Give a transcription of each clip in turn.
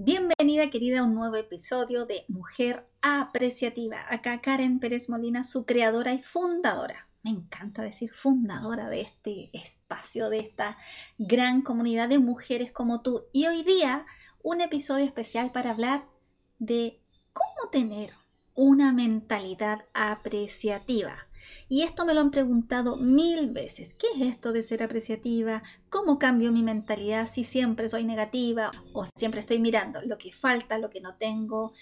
Bienvenida querida a un nuevo episodio de Mujer Apreciativa. Acá Karen Pérez Molina, su creadora y fundadora. Me encanta decir fundadora de este espacio, de esta gran comunidad de mujeres como tú. Y hoy día un episodio especial para hablar de cómo tener una mentalidad apreciativa. Y esto me lo han preguntado mil veces. ¿Qué es esto de ser apreciativa? ¿Cómo cambio mi mentalidad si siempre soy negativa o siempre estoy mirando lo que falta, lo que no tengo,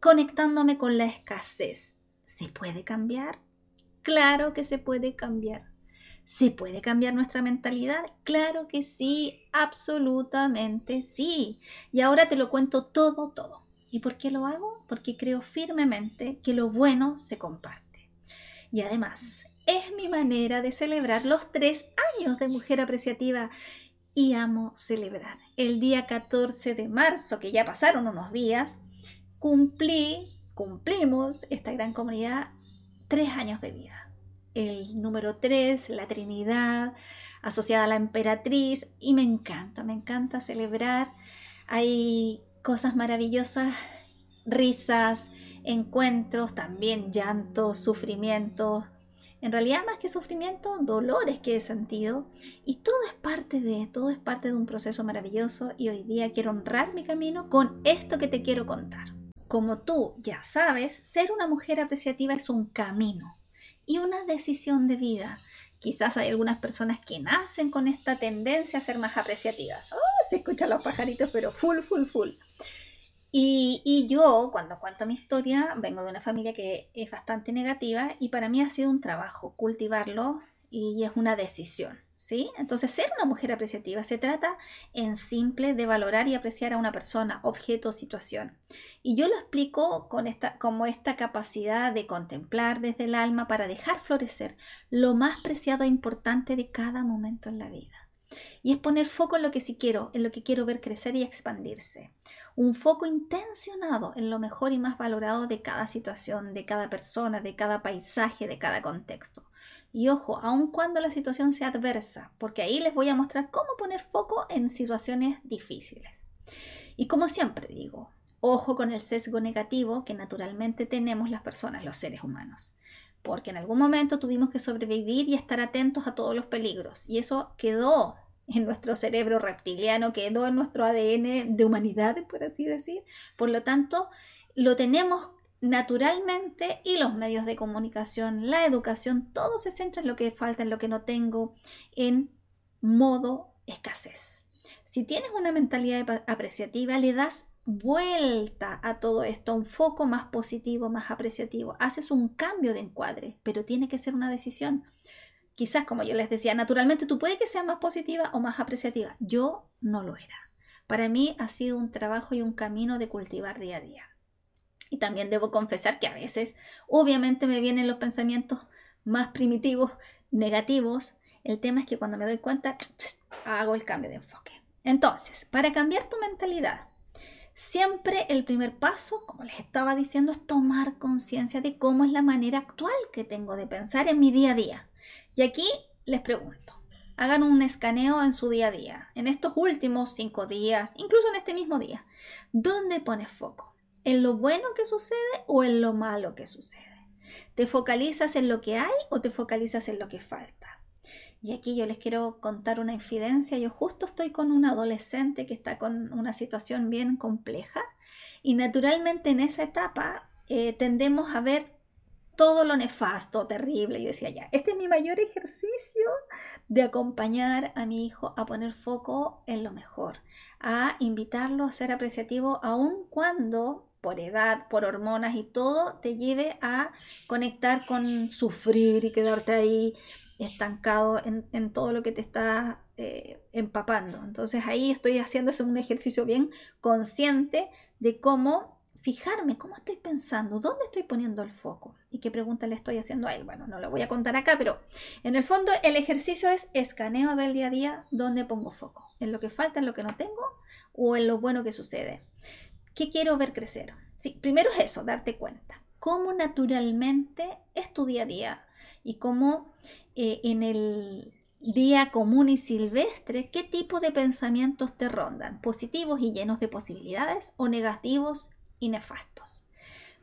conectándome con la escasez? ¿Se puede cambiar? Claro que se puede cambiar. ¿Se puede cambiar nuestra mentalidad? Claro que sí, absolutamente sí. Y ahora te lo cuento todo, todo. ¿Y por qué lo hago? Porque creo firmemente que lo bueno se comparte. Y además, es mi manera de celebrar los tres años de Mujer Apreciativa y amo celebrar. El día 14 de marzo, que ya pasaron unos días, cumplí, cumplimos esta gran comunidad tres años de vida. El número tres, la Trinidad, asociada a la emperatriz, y me encanta, me encanta celebrar. Hay cosas maravillosas, risas, encuentros, también llantos, sufrimientos, en realidad más que sufrimiento, dolores que he sentido y todo es parte de, todo es parte de un proceso maravilloso y hoy día quiero honrar mi camino con esto que te quiero contar. Como tú ya sabes, ser una mujer apreciativa es un camino y una decisión de vida. Quizás hay algunas personas que nacen con esta tendencia a ser más apreciativas. Oh, se escuchan los pajaritos, pero full, full, full. Y, yo, cuando cuento mi historia, vengo de una familia que es bastante negativa y para mí ha sido un trabajo cultivarlo y es una decisión, ¿sí? Entonces, ser una mujer apreciativa se trata en simple de valorar y apreciar a una persona, objeto o situación. Y yo lo explico con esta, como esta capacidad de contemplar desde el alma para dejar florecer lo más preciado e importante de cada momento en la vida. Y es poner foco en lo que sí quiero, en lo que quiero ver crecer y expandirse un foco intencionado en lo mejor y más valorado de cada situación, de cada persona, de cada paisaje, de cada contexto. Y ojo, aun cuando la situación sea adversa, porque ahí les voy a mostrar cómo poner foco en situaciones difíciles. Y como siempre digo, ojo con el sesgo negativo que naturalmente tenemos las personas, los seres humanos. Porque en algún momento tuvimos que sobrevivir y estar atentos a todos los peligros. Y eso quedó en nuestro cerebro reptiliano, quedó en nuestro ADN de humanidad, por así decir. Por lo tanto, lo tenemos naturalmente y los medios de comunicación, la educación, todo se centra en lo que falta, en lo que no tengo, en modo escasez. Si tienes una mentalidad apreciativa, le das vuelta a todo esto, un foco más positivo, más apreciativo. Haces un cambio de encuadre, pero tiene que ser una decisión quizás como yo les decía, naturalmente tú puedes que seas más positiva o más apreciativa. Yo no lo era. Para mí ha sido un trabajo y un camino de cultivar día a día. Y también debo confesar que a veces, obviamente, me vienen los pensamientos más primitivos, negativos. El tema es que cuando me doy cuenta, hago el cambio de enfoque. Entonces, para cambiar tu mentalidad, siempre el primer paso, como les estaba diciendo, es tomar conciencia de cómo es la manera actual que tengo de pensar en mi día a día. Y aquí les pregunto, hagan un escaneo en su día a día, en estos últimos cinco días, incluso en este mismo día. ¿Dónde pones foco? ¿En lo bueno que sucede o en lo malo que sucede? ¿Te focalizas en lo que hay o te focalizas en lo que falta? Y aquí yo les quiero contar una infidencia. Yo justo estoy con un adolescente que está con una situación bien compleja y naturalmente en esa etapa eh, tendemos a ver todo lo nefasto, terrible. Yo decía, ya, este es mi mayor ejercicio de acompañar a mi hijo a poner foco en lo mejor, a invitarlo a ser apreciativo aun cuando por edad, por hormonas y todo, te lleve a conectar con sufrir y quedarte ahí estancado en, todo lo que te está eh, empapando. Entonces ahí estoy haciendo un ejercicio bien consciente de cómo fijarme cómo estoy pensando, dónde estoy poniendo el foco y qué pregunta le estoy haciendo a él. Bueno, no lo voy a contar acá, pero en el fondo el ejercicio es escaneo del día a día, dónde pongo foco, en lo que falta, en lo que no tengo o en lo bueno que sucede. ¿Qué quiero ver crecer? Sí, primero es eso, darte cuenta. Cómo naturalmente es tu día a día y cómo eh, en, el, día común y silvestre, ¿qué tipo de pensamientos te rondan? ¿Positivos y llenos de posibilidades o negativos y nefastos?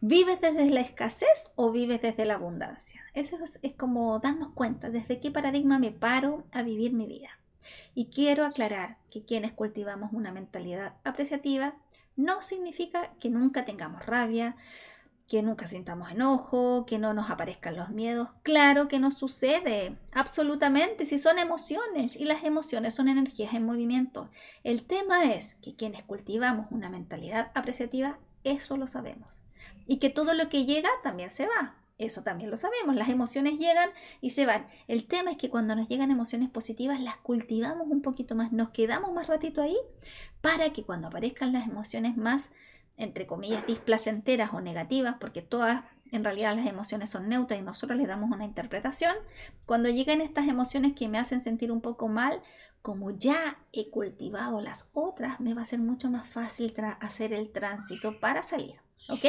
¿Vives desde la escasez o vives desde la abundancia? Eso es, es, como darnos cuenta desde qué paradigma me paro a vivir mi vida. Y quiero aclarar que quienes cultivamos una mentalidad apreciativa no significa que nunca tengamos rabia, que nunca sintamos enojo, que no nos aparezcan los miedos. Claro que no sucede, absolutamente, si son emociones y las emociones son energías en movimiento. El tema es que quienes cultivamos una mentalidad apreciativa, eso lo sabemos. Y que todo lo que llega también se va. Eso también lo sabemos. Las emociones llegan y se van. El tema es que cuando nos llegan emociones positivas, las cultivamos un poquito más, nos quedamos más ratito ahí para que cuando aparezcan las emociones más entre comillas, displacenteras o negativas, porque todas en realidad las emociones son neutras y nosotros les damos una interpretación, cuando llegan estas emociones que me hacen sentir un poco mal, como ya he cultivado las otras, me va a ser mucho más fácil hacer el tránsito para salir. ¿Ok?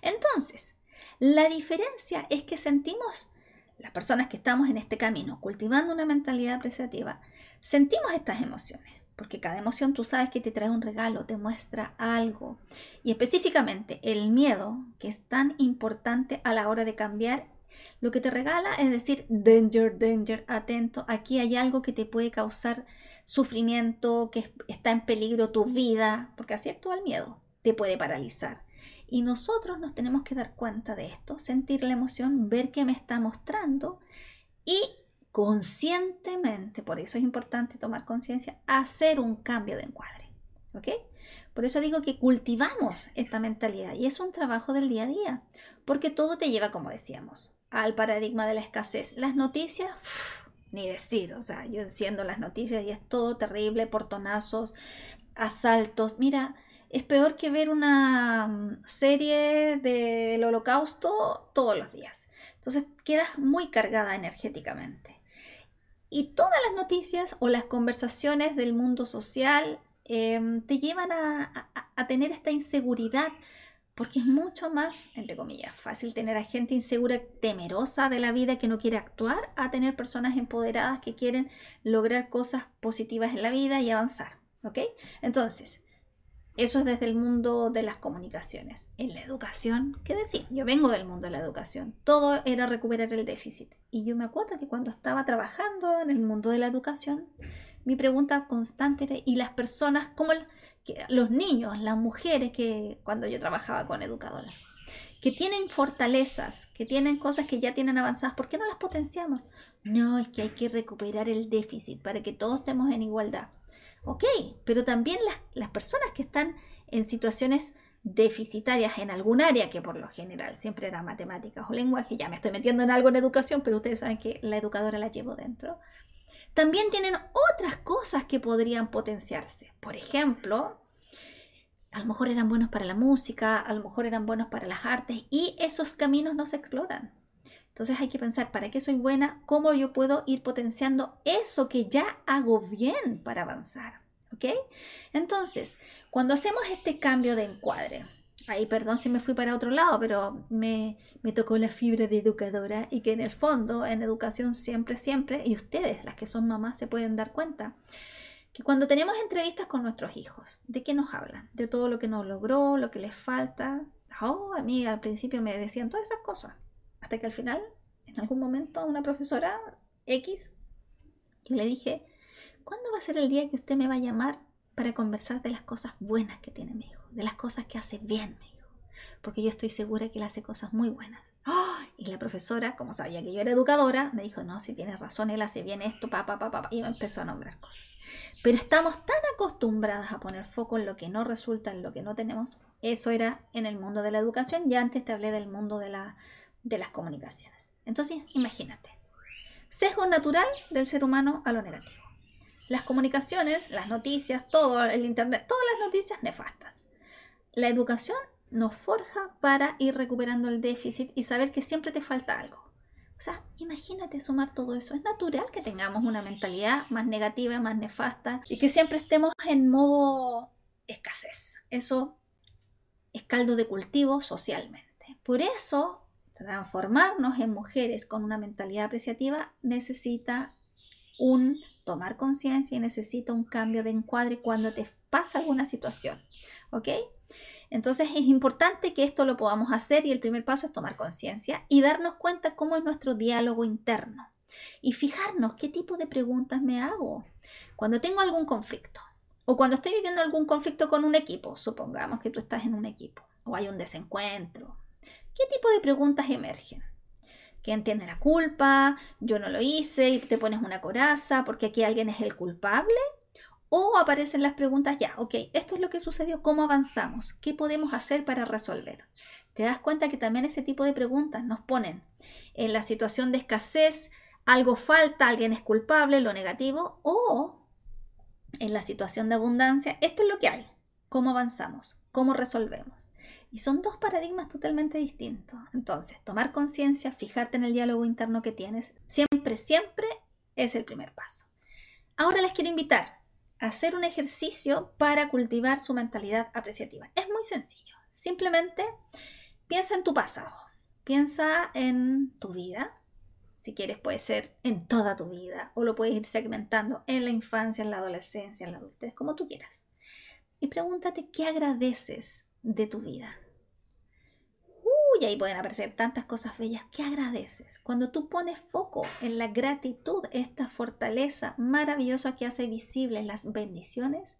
Entonces, la diferencia es que sentimos, las personas que estamos en este camino, cultivando una mentalidad apreciativa, sentimos estas emociones porque cada emoción tú sabes que te trae un regalo, te muestra algo. Y específicamente el miedo, que es tan importante a la hora de cambiar, lo que te regala es decir, danger, danger, atento, aquí hay algo que te puede causar sufrimiento, que está en peligro tu vida, porque así actúa el miedo, te puede paralizar. Y nosotros nos tenemos que dar cuenta de esto, sentir la emoción, ver qué me está mostrando y conscientemente, por eso es importante tomar conciencia, hacer un cambio de encuadre. ¿Ok? Por eso digo que cultivamos esta mentalidad y es un trabajo del día a día, porque todo te lleva, como decíamos, al paradigma de la escasez. Las noticias, ni decir, o sea, yo enciendo las noticias y es todo terrible, portonazos, asaltos. Mira, es peor que ver una mm, serie del holocausto todos los días. Entonces quedas muy cargada energéticamente. Y todas las noticias o las conversaciones del mundo social em, te llevan a, tener esta inseguridad, porque es mucho más, entre comillas, fácil tener a gente insegura, temerosa de la vida que no quiere actuar, a tener personas empoderadas que quieren lograr cosas positivas en la vida y avanzar. ¿Ok? Entonces, eso es desde el mundo de las comunicaciones. En la educación, ¿qué decir? Yo vengo del mundo de la educación. Todo era recuperar el déficit. Y yo me acuerdo que cuando estaba trabajando en el mundo de la educación, mi pregunta constante era, ¿y las personas, como los niños, las mujeres que cuando yo trabajaba con educadoras, que tienen fortalezas, que tienen cosas que ya tienen avanzadas, ¿por qué no las potenciamos? No, es que hay que recuperar el déficit para que todos estemos en igualdad. Ok, pero también las, personas que están en situaciones deficitarias en algún área, que por lo general siempre era matemáticas o lenguaje, ya me estoy metiendo en algo en educación, pero ustedes saben que la educadora la llevo dentro, también tienen otras cosas que podrían potenciarse. Por ejemplo, a lo mejor eran buenos para la música, a lo mejor eran buenos para las artes y esos caminos no se exploran. Entonces hay que pensar, ¿para qué soy buena? ¿Cómo yo puedo ir potenciando eso que ya hago bien para avanzar? ¿Ok? Entonces, cuando hacemos este cambio de encuadre, ahí perdón si me fui para otro lado, pero me, me tocó la fibra de educadora y que en el fondo, en educación siempre, siempre, y ustedes, las que son mamás, se pueden dar cuenta, que cuando tenemos entrevistas con nuestros hijos, ¿de qué nos hablan? De todo lo que nos logró, lo que les falta. Oh, a mí al principio me decían todas esas cosas. Hasta que al final, en algún momento, una profesora X, yo le dije, ¿cuándo va a ser el día que usted me va a llamar para conversar de las cosas buenas que tiene mi hijo? De las cosas que hace bien mi hijo. Porque yo estoy segura que él hace cosas muy buenas. Y la profesora, como sabía que yo era educadora, me dijo, no, si tienes razón, él hace bien esto, papá, papá, pa, y me empezó a nombrar cosas. Pero estamos tan acostumbradas a poner foco en lo que no resulta, en lo que no tenemos. Eso era en el mundo de la educación. Ya antes te hablé del mundo de la de las comunicaciones. Entonces, imagínate, sesgo natural del ser humano a lo negativo. Las comunicaciones, las noticias, todo el Internet, todas las noticias nefastas. La educación nos forja para ir recuperando el déficit y saber que siempre te falta algo. O sea, imagínate sumar todo eso. Es natural que tengamos una mentalidad más negativa, más nefasta y que siempre estemos en modo escasez. Eso es caldo de cultivo socialmente. Por eso transformarnos en mujeres con una mentalidad apreciativa necesita un tomar conciencia y necesita un cambio de encuadre cuando te pasa alguna situación. ¿Ok? Entonces es importante que esto lo podamos hacer y el primer paso es tomar conciencia y darnos cuenta cómo es nuestro diálogo interno y fijarnos qué tipo de preguntas me hago cuando tengo algún conflicto o cuando estoy viviendo algún conflicto con un equipo, supongamos que tú estás en un equipo o hay un desencuentro. ¿Qué tipo de preguntas emergen? ¿Quién tiene la culpa? Yo no lo hice y te pones una coraza porque aquí alguien es el culpable. O aparecen las preguntas ya, ok, esto es lo que sucedió, ¿cómo avanzamos? ¿Qué podemos hacer para resolver? Te das cuenta que también ese tipo de preguntas nos ponen en la situación de escasez, algo falta, alguien es culpable, lo negativo, o en la situación de abundancia, esto es lo que hay, ¿cómo avanzamos? ¿Cómo resolvemos? Y son dos paradigmas totalmente distintos. Entonces, tomar conciencia, fijarte en el diálogo interno que tienes, siempre, siempre es el primer paso. Ahora les quiero invitar a hacer un ejercicio para cultivar su mentalidad apreciativa. Es muy sencillo. Simplemente piensa en tu pasado, piensa en tu vida, si quieres, puede ser en toda tu vida o lo puedes ir segmentando en la infancia, en la adolescencia, en la adultez, como tú quieras. Y pregúntate qué agradeces de tu vida. Uy, ahí pueden aparecer tantas cosas bellas. ¿Qué agradeces? Cuando tú pones foco en la gratitud, esta fortaleza maravillosa que hace visibles las bendiciones,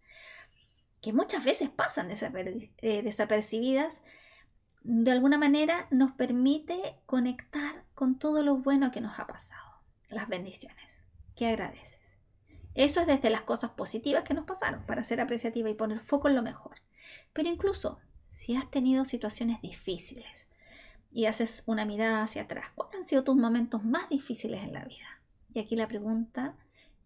que muchas veces pasan eh, desapercibidas, de alguna manera nos permite conectar con todo lo bueno que nos ha pasado, las bendiciones. ¿Qué agradeces? Eso es desde las cosas positivas que nos pasaron, para ser apreciativa y poner foco en lo mejor. Pero incluso si has tenido situaciones difíciles y haces una mirada hacia atrás, ¿cuáles han sido tus momentos más difíciles en la vida? Y aquí la pregunta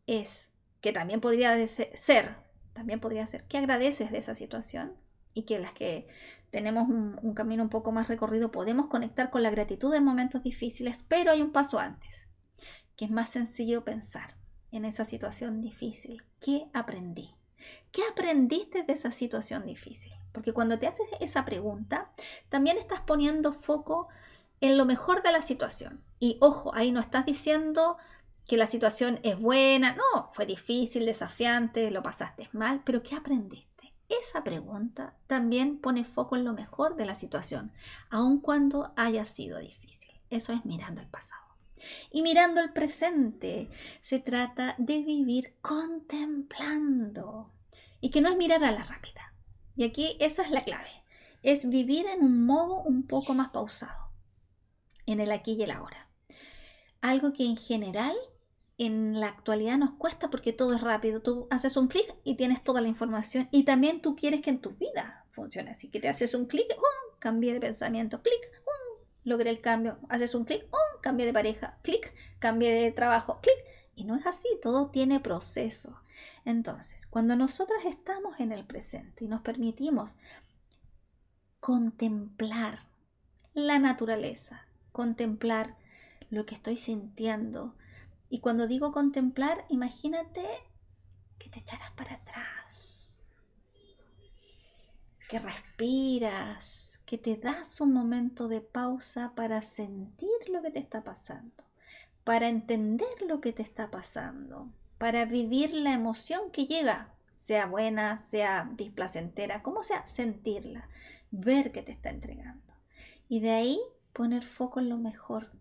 es, que también podría ser, también podría ser, ¿qué agradeces de esa situación? Y que las que tenemos un, camino un poco más recorrido, podemos conectar con la gratitud en momentos difíciles, pero hay un paso antes, que es más sencillo pensar en esa situación difícil. ¿Qué aprendí? ¿Qué aprendiste de esa situación difícil? Porque cuando te haces esa pregunta, también estás poniendo foco en lo mejor de la situación. Y ojo, ahí no estás diciendo que la situación es buena, no, fue difícil, desafiante, lo pasaste mal, pero ¿qué aprendiste? esa pregunta también pone foco en lo mejor de la situación, aun cuando haya sido difícil. Eso es mirando el pasado. Y mirando el presente, se trata de vivir contemplando. Y que no es mirar a la rápida. Y aquí esa es la clave. Es vivir en un modo un poco más pausado. En el aquí y el ahora. Algo que en general en la actualidad nos cuesta porque todo es rápido. Tú haces un clic y tienes toda la información y también tú quieres que en tu vida funcione así, que te haces un clic, ¡um! cambié de pensamiento, clic, ¡um! logré el cambio, haces un clic, ¡um! cambié de pareja, clic, cambié de trabajo, clic. Y no es así, todo tiene proceso. Entonces, cuando nosotras estamos en el presente y nos permitimos contemplar la naturaleza, contemplar lo que estoy sintiendo, y cuando digo contemplar, imagínate que te echaras para atrás, que respiras, que te das un momento de pausa para sentir lo que te está pasando, para entender lo que te está pasando, para vivir la emoción que llega, sea buena, sea displacentera, como sea, sentirla, ver que te está entregando. Y de ahí poner foco en lo mejor,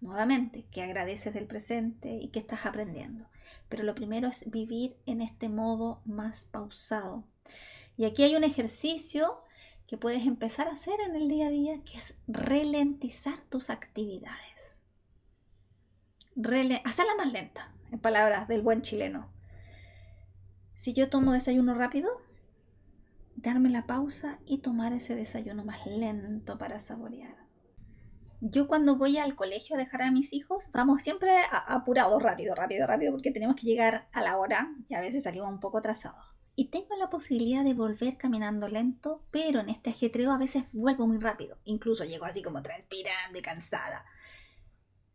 nuevamente, que agradeces del presente y que estás aprendiendo. Pero lo primero es vivir en este modo más pausado. Y aquí hay un ejercicio que puedes empezar a hacer en el día a día, que es ralentizar tus actividades. hacerla más lenta, en palabras del buen chileno. Si yo tomo desayuno rápido, darme la pausa y tomar ese desayuno más lento para saborear yo cuando voy al colegio a dejar a mis hijos, vamos siempre apurados, rápido, rápido, rápido, porque tenemos que llegar a la hora y a veces salimos un poco atrasados. Y tengo la posibilidad de volver caminando lento, pero en este ajetreo a veces vuelvo muy rápido. Incluso llego así como transpirando y cansada.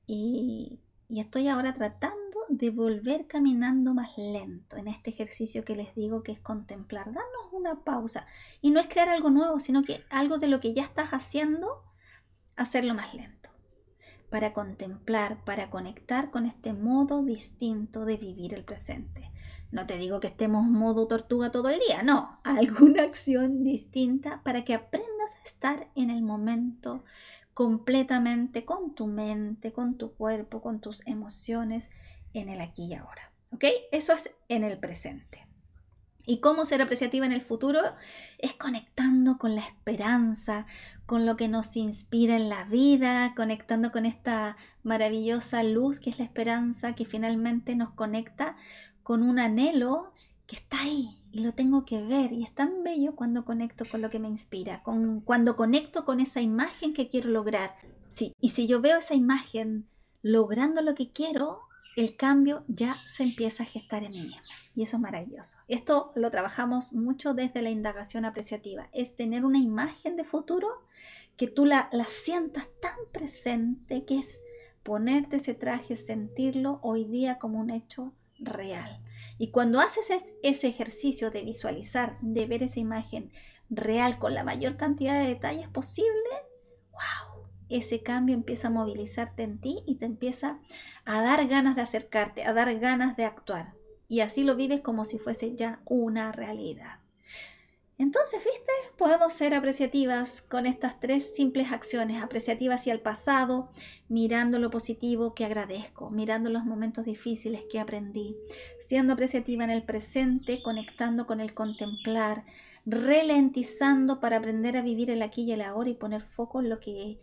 Y, y estoy ahora tratando de volver caminando más lento en este ejercicio que les digo que es contemplar, darnos una pausa. Y no es crear algo nuevo, sino que algo de lo que ya estás haciendo hacerlo más lento. para contemplar, para conectar con este modo distinto de vivir el presente. No te digo que estemos modo tortuga todo el día, no, alguna acción distinta para que aprendas a estar en el momento completamente con tu mente, con tu cuerpo, con tus emociones en el aquí y ahora. ¿Ok? Eso es en el presente. ¿Y cómo ser apreciativa en el futuro? Es conectando con la esperanza, con lo que nos inspira en la vida, conectando con esta maravillosa luz que es la esperanza, que finalmente nos conecta con un anhelo que está ahí y lo tengo que ver. Y es tan bello cuando conecto con lo que me inspira, con, cuando conecto con esa imagen que quiero lograr. Sí, y si yo veo esa imagen logrando lo que quiero, el cambio ya se empieza a gestar en mí misma. Y eso es maravilloso. Esto lo trabajamos mucho desde la indagación apreciativa. Es tener una imagen de futuro que tú la, la sientas tan presente que es ponerte ese traje, sentirlo hoy día como un hecho real. Y cuando haces ese ejercicio de visualizar, de ver esa imagen real con la mayor cantidad de detalles posible, wow, ese cambio empieza a movilizarte en ti y te empieza a dar ganas de acercarte, a dar ganas de actuar y así lo vives como si fuese ya una realidad. Entonces, ¿viste? Podemos ser apreciativas con estas tres simples acciones, apreciativas hacia el pasado, mirando lo positivo que agradezco, mirando los momentos difíciles que aprendí, siendo apreciativa en el presente, conectando con el contemplar, ralentizando para aprender a vivir el aquí y el ahora y poner foco en lo que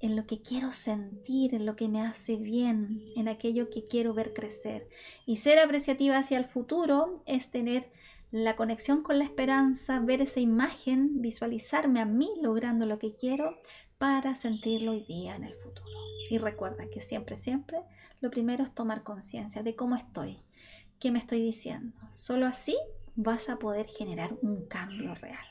en lo que quiero sentir, en lo que me hace bien, en aquello que quiero ver crecer. Y ser apreciativa hacia el futuro es tener la conexión con la esperanza, ver esa imagen, visualizarme a mí logrando lo que quiero para sentirlo hoy día en el futuro. Y recuerda que siempre, siempre, lo primero es tomar conciencia de cómo estoy, qué me estoy diciendo. Solo así vas a poder generar un cambio real.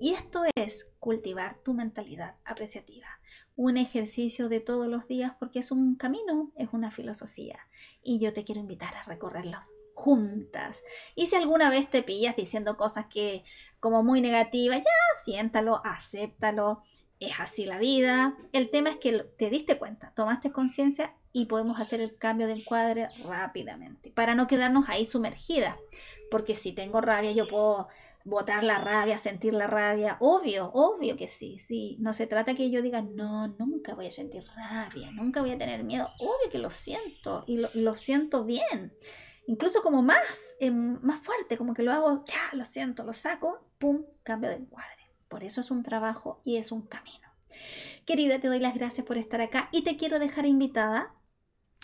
Y esto es cultivar tu mentalidad apreciativa un ejercicio de todos los días porque es un camino, es una filosofía. Y yo te quiero invitar a recorrerlos juntas. Y si alguna vez te pillas diciendo cosas que como muy negativas, ya siéntalo, acéptalo. Es así la vida. El tema es que te diste cuenta, tomaste conciencia y podemos hacer el cambio de encuadre rápidamente para no quedarnos ahí sumergidas. Porque si tengo rabia, yo puedo botar la rabia, sentir la rabia, obvio, obvio que sí, sí. No se trata que yo diga, no, nunca voy a sentir rabia, nunca voy a tener miedo, obvio que lo siento y lo, siento bien. Incluso como más, em, más fuerte, como que lo hago, ya, lo siento, lo saco, pum, cambio de encuadre. Por eso es un trabajo y es un camino. Querida, te doy las gracias por estar acá y te quiero dejar invitada.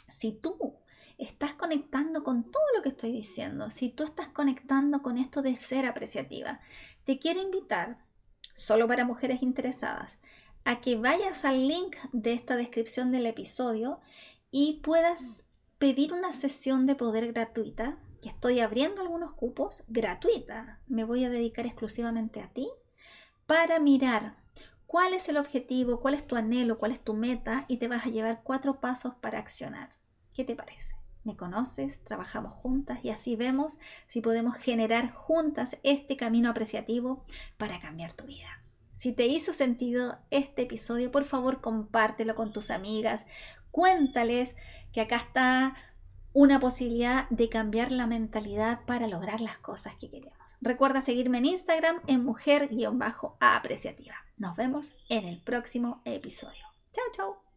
Si tú estás conectando con todo lo que estoy diciendo, si tú estás conectando con esto de ser apreciativa, te quiero invitar, solo para mujeres interesadas, a que vayas al link de esta descripción del episodio y puedas pedir una sesión de poder gratuita, que estoy abriendo algunos cupos gratuita. Me voy a dedicar exclusivamente a ti para mirar cuál es el objetivo, cuál es tu anhelo, cuál es tu meta y te vas a llevar cuatro pasos para accionar. ¿Qué te parece? me conoces, trabajamos juntas y así vemos si podemos generar juntas este camino apreciativo para cambiar tu vida. Si te hizo sentido este episodio, por favor compártelo con tus amigas, cuéntales que acá está una posibilidad de cambiar la mentalidad para lograr las cosas que queremos. Recuerda seguirme en Instagram en mujer-apreciativa. Nos vemos en el próximo episodio. Chao, chao.